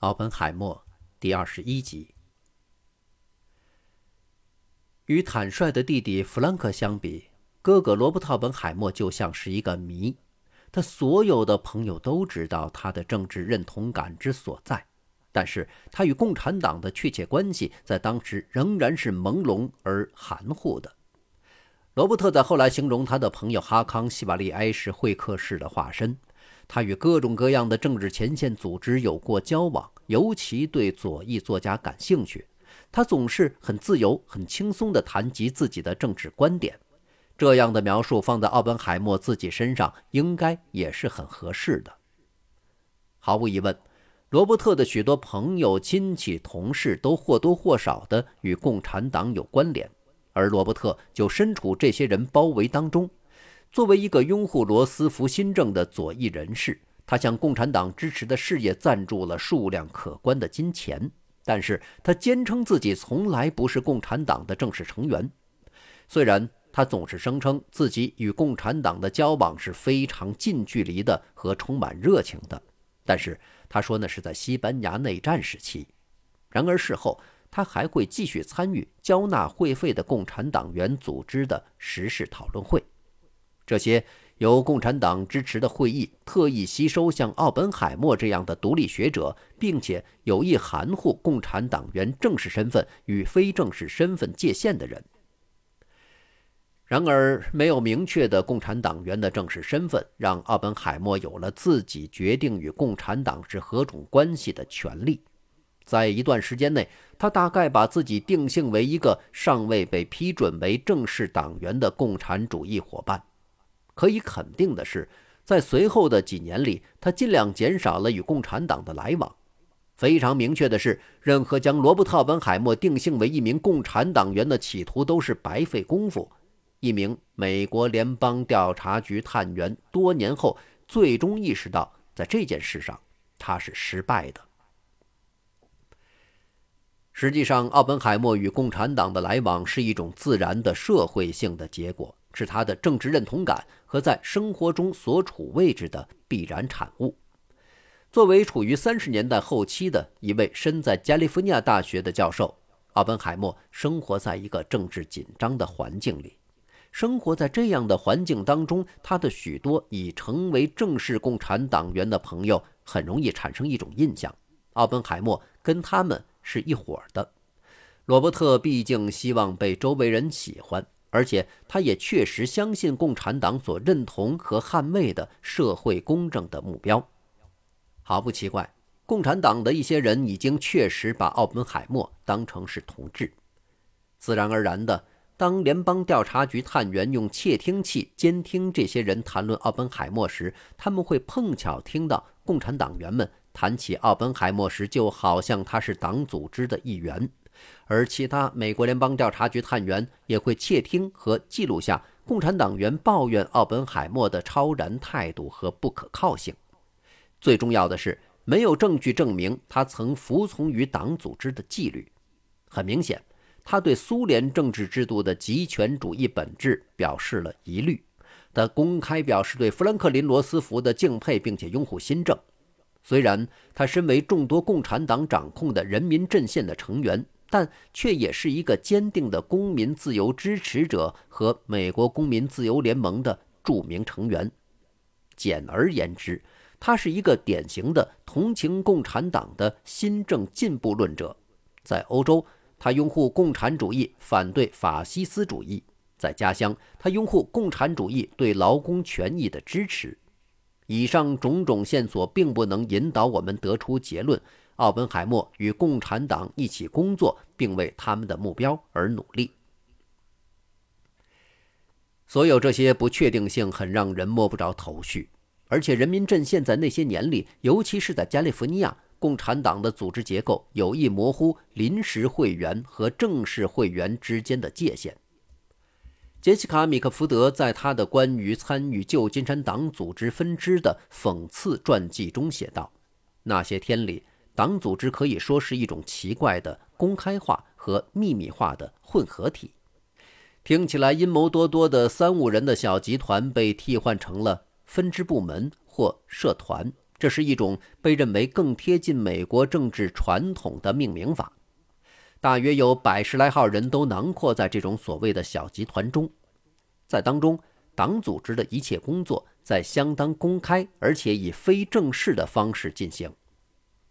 奥本海默第二十一集。与坦率的弟弟弗兰克相比，哥哥罗伯特·本海默就像是一个谜。他所有的朋友都知道他的政治认同感之所在，但是他与共产党的确切关系在当时仍然是朦胧而含糊的。罗伯特在后来形容他的朋友哈康·希瓦利埃是会客室的化身。他与各种各样的政治前线组织有过交往，尤其对左翼作家感兴趣。他总是很自由、很轻松地谈及自己的政治观点。这样的描述放在奥本海默自己身上，应该也是很合适的。毫无疑问，罗伯特的许多朋友、亲戚、同事都或多或少地与共产党有关联，而罗伯特就身处这些人包围当中。作为一个拥护罗斯福新政的左翼人士，他向共产党支持的事业赞助了数量可观的金钱。但是他坚称自己从来不是共产党的正式成员。虽然他总是声称自己与共产党的交往是非常近距离的和充满热情的，但是他说那是在西班牙内战时期。然而事后，他还会继续参与交纳会费的共产党员组织的时事讨论会。这些由共产党支持的会议特意吸收像奥本海默这样的独立学者，并且有意含糊共产党员正式身份与非正式身份界限的人。然而，没有明确的共产党员的正式身份，让奥本海默有了自己决定与共产党是何种关系的权利。在一段时间内，他大概把自己定性为一个尚未被批准为正式党员的共产主义伙伴。可以肯定的是，在随后的几年里，他尽量减少了与共产党的来往。非常明确的是，任何将罗伯特·本海默定性为一名共产党员的企图都是白费功夫。一名美国联邦调查局探员多年后最终意识到，在这件事上他是失败的。实际上，奥本海默与共产党的来往是一种自然的社会性的结果。是他的政治认同感和在生活中所处位置的必然产物。作为处于三十年代后期的一位身在加利福尼亚大学的教授，奥本海默生活在一个政治紧张的环境里。生活在这样的环境当中，他的许多已成为正式共产党员的朋友很容易产生一种印象：奥本海默跟他们是一伙的。罗伯特毕竟希望被周围人喜欢。而且，他也确实相信共产党所认同和捍卫的社会公正的目标。毫不奇怪，共产党的一些人已经确实把奥本海默当成是同志。自然而然的，当联邦调查局探员用窃听器监听这些人谈论奥本海默时，他们会碰巧听到共产党员们谈起奥本海默时，就好像他是党组织的一员。而其他美国联邦调查局探员也会窃听和记录下共产党员抱怨奥本海默的超然态度和不可靠性。最重要的是，没有证据证明他曾服从于党组织的纪律。很明显，他对苏联政治制度的极权主义本质表示了疑虑。他公开表示对富兰克林·罗斯福的敬佩，并且拥护新政。虽然他身为众多共产党掌控的人民阵线的成员。但却也是一个坚定的公民自由支持者和美国公民自由联盟的著名成员。简而言之，他是一个典型的同情共产党的新政进步论者。在欧洲，他拥护共产主义，反对法西斯主义；在家乡，他拥护共产主义对劳工权益的支持。以上种种线索并不能引导我们得出结论。奥本海默与共产党一起工作，并为他们的目标而努力。所有这些不确定性很让人摸不着头绪，而且人民阵线在那些年里，尤其是在加利福尼亚，共产党的组织结构有意模糊临时会员和正式会员之间的界限。杰西卡·米克福德在他的关于参与旧金山党组织分支的讽刺传记中写道：“那些天里。”党组织可以说是一种奇怪的公开化和秘密化的混合体，听起来阴谋多多的三五人的小集团被替换成了分支部门或社团，这是一种被认为更贴近美国政治传统的命名法。大约有百十来号人都囊括在这种所谓的小集团中，在当中，党组织的一切工作在相当公开，而且以非正式的方式进行。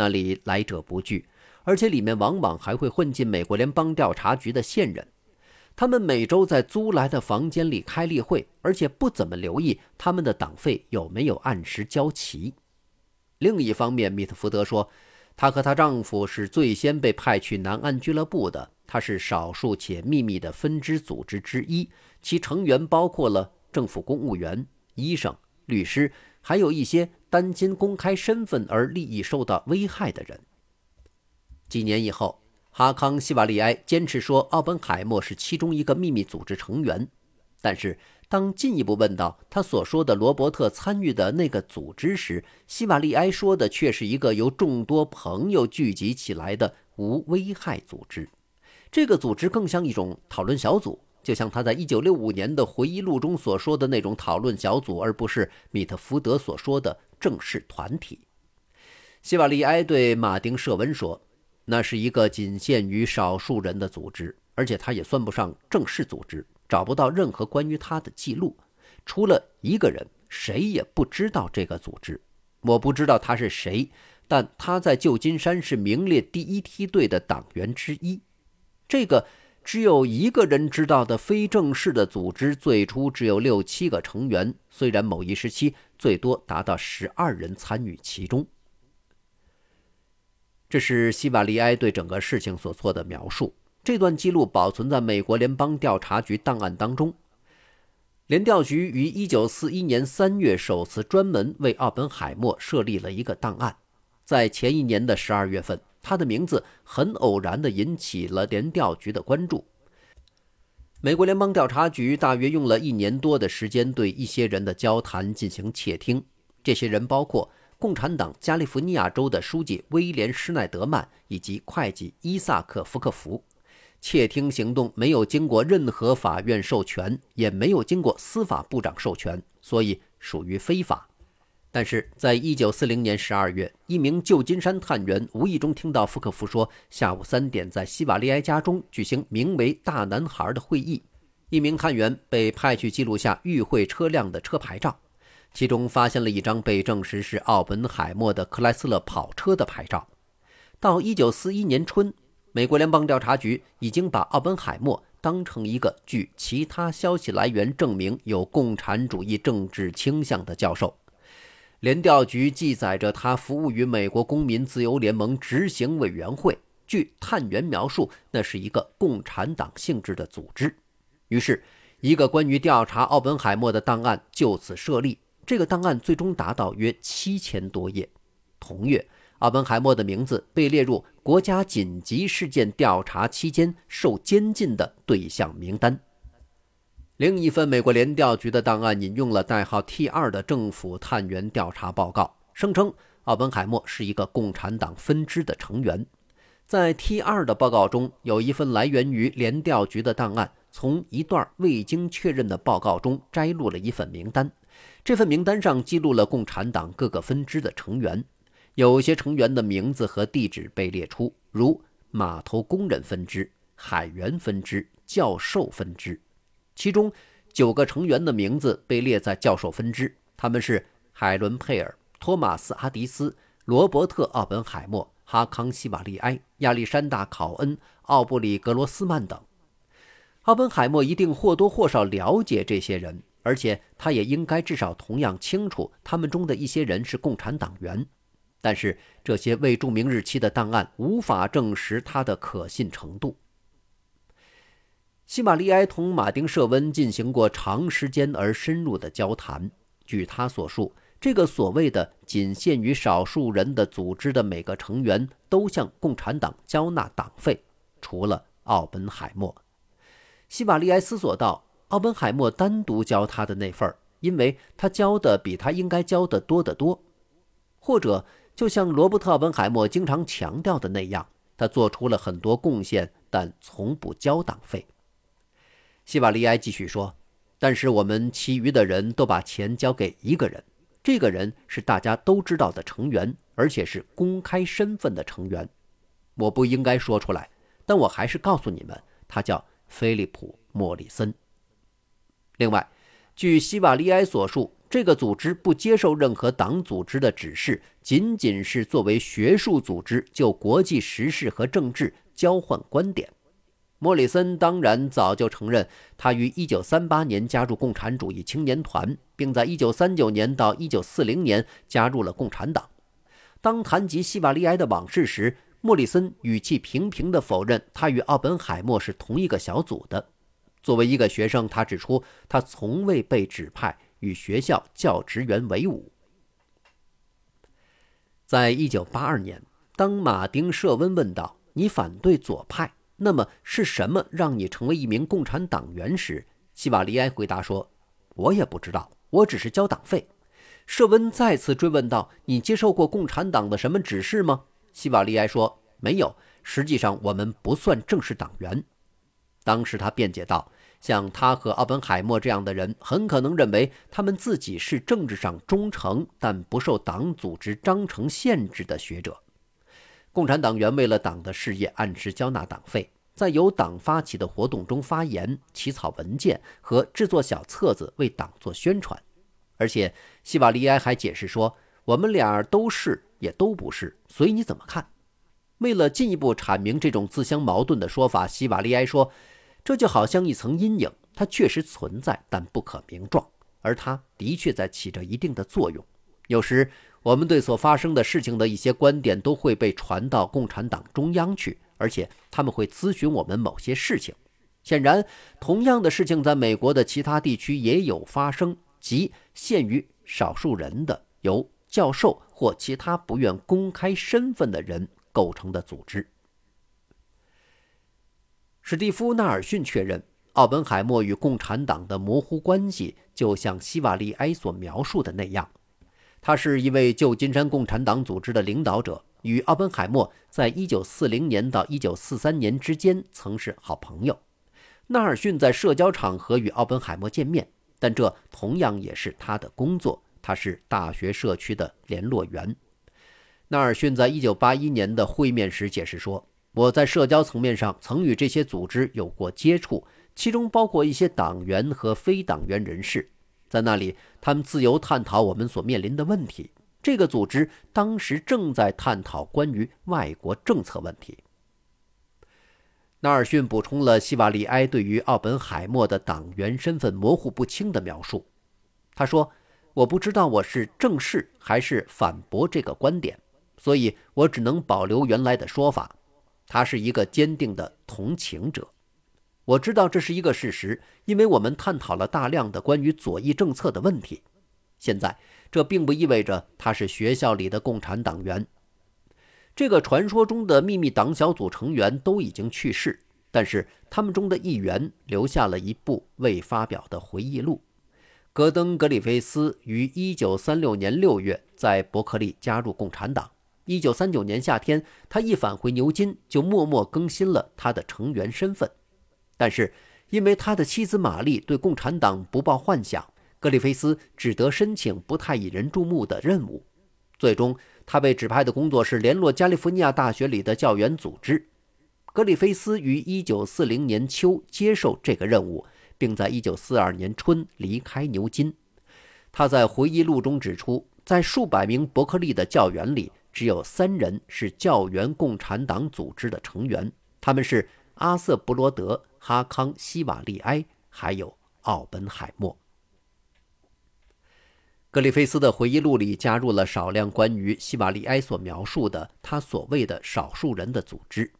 那里来者不拒，而且里面往往还会混进美国联邦调查局的线人。他们每周在租来的房间里开例会，而且不怎么留意他们的党费有没有按时交齐。另一方面，米特福德说。她和她丈夫是最先被派去南岸俱乐部的。它是少数且秘密的分支组织之一，其成员包括了政府公务员、医生、律师，还有一些担心公开身份而利益受到危害的人。几年以后，哈康·希瓦利埃坚持说奥本海默是其中一个秘密组织成员，但是。当进一步问到他所说的罗伯特参与的那个组织时，希瓦利埃说的却是一个由众多朋友聚集起来的无危害组织。这个组织更像一种讨论小组，就像他在1965年的回忆录中所说的那种讨论小组，而不是米特福德所说的正式团体。希瓦利埃对马丁·舍温说：“那是一个仅限于少数人的组织，而且他也算不上正式组织。”找不到任何关于他的记录，除了一个人，谁也不知道这个组织。我不知道他是谁，但他在旧金山是名列第一梯队的党员之一。这个只有一个人知道的非正式的组织，最初只有六七个成员，虽然某一时期最多达到十二人参与其中。这是希瓦利埃对整个事情所做的描述。这段记录保存在美国联邦调查局档案当中。联调局于1941年3月首次专门为奥本海默设立了一个档案。在前一年的12月份，他的名字很偶然地引起了联调局的关注。美国联邦调查局大约用了一年多的时间对一些人的交谈进行窃听。这些人包括共产党加利福尼亚州的书记威廉·施奈德曼以及会计伊萨克·福克福。窃听行动没有经过任何法院授权，也没有经过司法部长授权，所以属于非法。但是，在一九四零年十二月，一名旧金山探员无意中听到福克福说，下午三点在西瓦利埃家中举行名为“大男孩”的会议。一名探员被派去记录下与会车辆的车牌照，其中发现了一张被证实是奥本海默的克莱斯勒跑车的牌照。到一九四一年春。美国联邦调查局已经把奥本海默当成一个据其他消息来源证明有共产主义政治倾向的教授。联调局记载着他服务于美国公民自由联盟执行委员会。据探员描述，那是一个共产党性质的组织。于是，一个关于调查奥本海默的档案就此设立。这个档案最终达到约七千多页。同月。奥本海默的名字被列入国家紧急事件调查期间受监禁的对象名单。另一份美国联调局的档案引用了代号 T 二的政府探员调查报告，声称奥本海默是一个共产党分支的成员。在 T 二的报告中，有一份来源于联调局的档案，从一段未经确认的报告中摘录了一份名单。这份名单上记录了共产党各个分支的成员。有些成员的名字和地址被列出，如码头工人分支、海员分支、教授分支。其中九个成员的名字被列在教授分支，他们是海伦·佩尔、托马斯·阿迪斯、罗伯特·奥本海默、哈康·希瓦利埃、亚历山大·考恩、奥布里格罗斯曼等。奥本海默一定或多或少了解这些人，而且他也应该至少同样清楚，他们中的一些人是共产党员。但是这些未注明日期的档案无法证实它的可信程度。希玛利埃同马丁·舍温进行过长时间而深入的交谈。据他所述，这个所谓的仅限于少数人的组织的每个成员都向共产党交纳党费，除了奥本海默。希玛利埃思索道：“奥本海默单独交他的那份儿，因为他交的比他应该交的多得多，或者……”就像罗伯特·本海默经常强调的那样，他做出了很多贡献，但从不交党费。希瓦利埃继续说：“但是我们其余的人都把钱交给一个人，这个人是大家都知道的成员，而且是公开身份的成员。我不应该说出来，但我还是告诉你们，他叫菲利普·莫里森。另外，据希瓦利埃所述，这个组织不接受任何党组织的指示，仅仅是作为学术组织就国际时事和政治交换观点。莫里森当然早就承认，他于1938年加入共产主义青年团，并在1939年到1940年加入了共产党。当谈及希瓦利埃的往事时，莫里森语气平平地否认他与奥本海默是同一个小组的。作为一个学生，他指出他从未被指派与学校教职员为伍。在1982年，当马丁·舍温问道：“你反对左派？”那么是什么让你成为一名共产党员时，希瓦利埃回答说：“我也不知道，我只是交党费。”舍温再次追问道：“你接受过共产党的什么指示吗？”希瓦利埃说：“没有，实际上我们不算正式党员。”当时他辩解道：“像他和奥本海默这样的人，很可能认为他们自己是政治上忠诚但不受党组织章程限制的学者。”共产党员为了党的事业按时交纳党费，在由党发起的活动中发言、起草文件和制作小册子为党做宣传。而且，希瓦利埃还解释说：“我们俩都是，也都不是，随你怎么看。”为了进一步阐明这种自相矛盾的说法，希瓦利埃说：“这就好像一层阴影，它确实存在，但不可名状，而它的确在起着一定的作用。有时。”我们对所发生的事情的一些观点都会被传到共产党中央去，而且他们会咨询我们某些事情。显然，同样的事情在美国的其他地区也有发生，即限于少数人的由教授或其他不愿公开身份的人构成的组织。史蒂夫·纳尔逊确认，奥本海默与共产党的模糊关系就像希瓦利埃所描述的那样。他是一位旧金山共产党组织的领导者，与奥本海默在1940年到1943年之间曾是好朋友。纳尔逊在社交场合与奥本海默见面，但这同样也是他的工作。他是大学社区的联络员。纳尔逊在1981年的会面时解释说：“我在社交层面上曾与这些组织有过接触，其中包括一些党员和非党员人士。”在那里，他们自由探讨我们所面临的问题。这个组织当时正在探讨关于外国政策问题。纳尔逊补充了希瓦利埃对于奥本海默的党员身份模糊不清的描述。他说：“我不知道我是正视还是反驳这个观点，所以我只能保留原来的说法。他是一个坚定的同情者。”我知道这是一个事实，因为我们探讨了大量的关于左翼政策的问题。现在，这并不意味着他是学校里的共产党员。这个传说中的秘密党小组成员都已经去世，但是他们中的一员留下了一部未发表的回忆录。戈登·格里菲斯于1936年6月在伯克利加入共产党。1939年夏天，他一返回牛津，就默默更新了他的成员身份。但是，因为他的妻子玛丽对共产党不抱幻想，格里菲斯只得申请不太引人注目的任务。最终，他被指派的工作是联络加利福尼亚大学里的教员组织。格里菲斯于1940年秋接受这个任务，并在1942年春离开牛津。他在回忆录中指出，在数百名伯克利的教员里，只有三人是教员共产党组织的成员，他们是阿瑟·布罗德。哈康·希瓦利埃，还有奥本海默。格里菲斯的回忆录里加入了少量关于希瓦利埃所描述的他所谓的少数人的组织。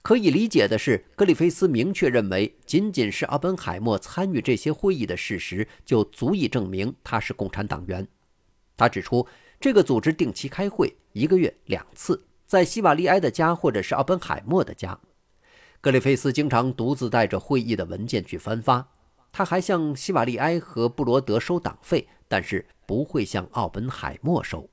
可以理解的是，格里菲斯明确认为，仅仅是奥本海默参与这些会议的事实就足以证明他是共产党员。他指出，这个组织定期开会，一个月两次，在希瓦利埃的家或者是奥本海默的家。格里菲斯经常独自带着会议的文件去分发，他还向希瓦利埃和布罗德收党费，但是不会向奥本海默收。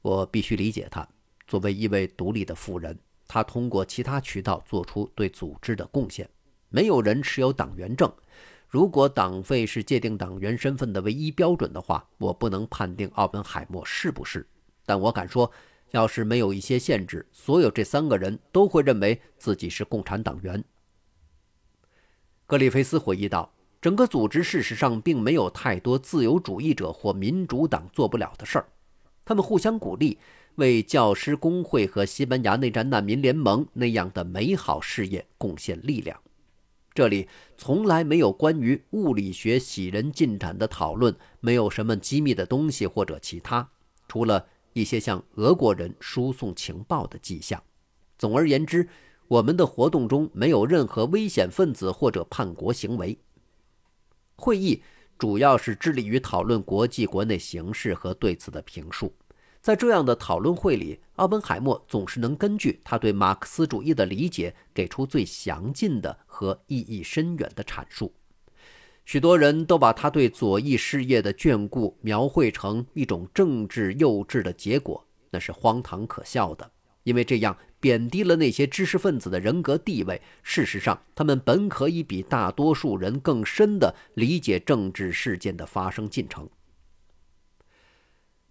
我必须理解他，作为一位独立的富人，他通过其他渠道做出对组织的贡献。没有人持有党员证，如果党费是界定党员身份的唯一标准的话，我不能判定奥本海默是不是。但我敢说，要是没有一些限制，所有这三个人都会认为自己是共产党员。格里菲斯回忆道：“整个组织事实上并没有太多自由主义者或民主党做不了的事儿，他们互相鼓励，为教师工会和西班牙内战难民联盟那样的美好事业贡献力量。”这里从来没有关于物理学喜人进展的讨论，没有什么机密的东西或者其他，除了一些向俄国人输送情报的迹象。总而言之，我们的活动中没有任何危险分子或者叛国行为。会议主要是致力于讨论国际国内形势和对此的评述。在这样的讨论会里，奥本海默总是能根据他对马克思主义的理解，给出最详尽的和意义深远的阐述。许多人都把他对左翼事业的眷顾描绘成一种政治幼稚的结果，那是荒唐可笑的，因为这样贬低了那些知识分子的人格地位。事实上，他们本可以比大多数人更深地理解政治事件的发生进程。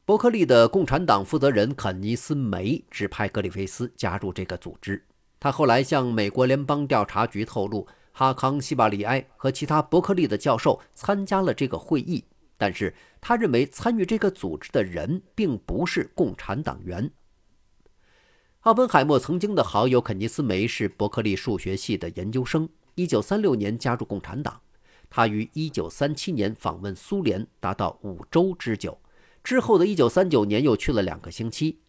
伯克利的共产党负责人肯尼斯·梅指派格里菲斯加入这个组织。他后来向美国联邦调查局透露，哈康·西巴里埃和其他伯克利的教授参加了这个会议，但是他认为参与这个组织的人并不是共产党员。奥本海默曾经的好友肯尼斯·梅是伯克利数学系的研究生，1936年加入共产党。他于1937年访问苏联，达到五周之久。之后的一九三九年，又去了两个星期。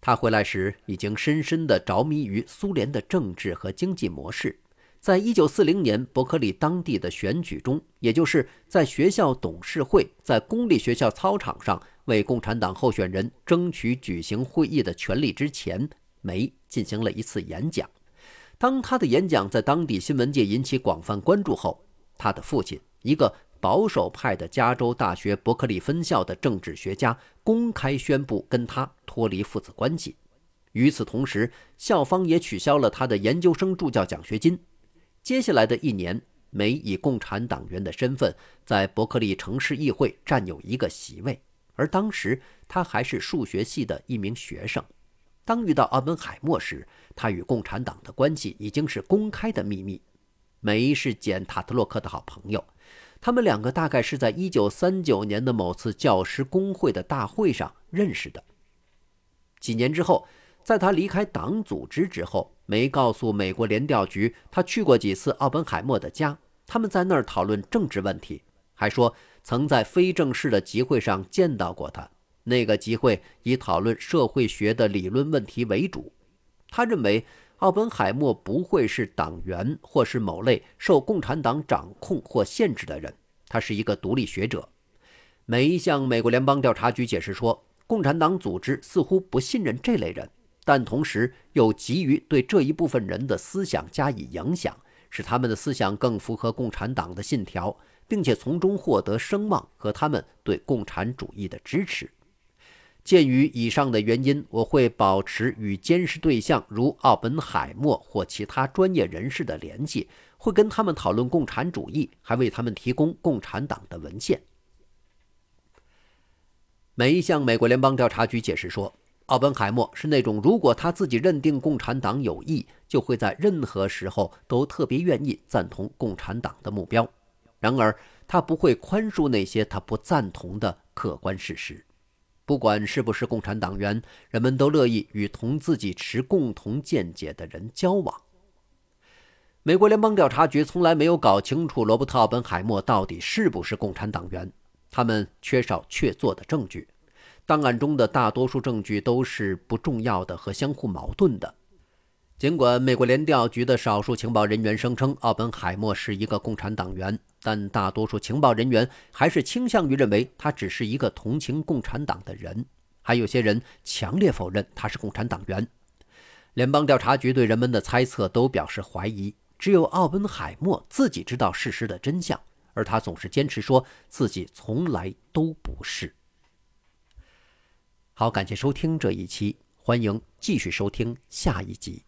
他回来时已经深深地着迷于苏联的政治和经济模式。在一九四零年伯克利当地的选举中，也就是在学校董事会在公立学校操场上为共产党候选人争取举行会议的权利之前，梅进行了一次演讲。当他的演讲在当地新闻界引起广泛关注后，他的父亲一个。保守派的加州大学伯克利分校的政治学家公开宣布跟他脱离父子关系。与此同时，校方也取消了他的研究生助教奖学金。接下来的一年，梅以共产党员的身份在伯克利城市议会占有一个席位，而当时他还是数学系的一名学生。当遇到奥本海默时，他与共产党的关系已经是公开的秘密。梅是简·塔特洛克的好朋友。他们两个大概是在一九三九年的某次教师工会的大会上认识的。几年之后，在他离开党组织之后，梅告诉美国联调局，他去过几次奥本海默的家，他们在那儿讨论政治问题，还说曾在非正式的集会上见到过他。那个集会以讨论社会学的理论问题为主。他认为。奥本海默不会是党员，或是某类受共产党掌控或限制的人。他是一个独立学者。梅向美国联邦调查局解释说，共产党组织似乎不信任这类人，但同时又急于对这一部分人的思想加以影响，使他们的思想更符合共产党的信条，并且从中获得声望和他们对共产主义的支持。鉴于以上的原因，我会保持与监视对象如奥本海默或其他专业人士的联系，会跟他们讨论共产主义，还为他们提供共产党的文献。梅向美国联邦调查局解释说，奥本海默是那种如果他自己认定共产党有益，就会在任何时候都特别愿意赞同共产党的目标。然而，他不会宽恕那些他不赞同的客观事实。不管是不是共产党员，人们都乐意与同自己持共同见解的人交往。美国联邦调查局从来没有搞清楚罗伯特·奥本海默到底是不是共产党员，他们缺少确凿的证据。档案中的大多数证据都是不重要的和相互矛盾的。尽管美国联调局的少数情报人员声称奥本海默是一个共产党员，但大多数情报人员还是倾向于认为他只是一个同情共产党的人。还有些人强烈否认他是共产党员。联邦调查局对人们的猜测都表示怀疑。只有奥本海默自己知道事实的真相，而他总是坚持说自己从来都不是。好，感谢收听这一期，欢迎继续收听下一集。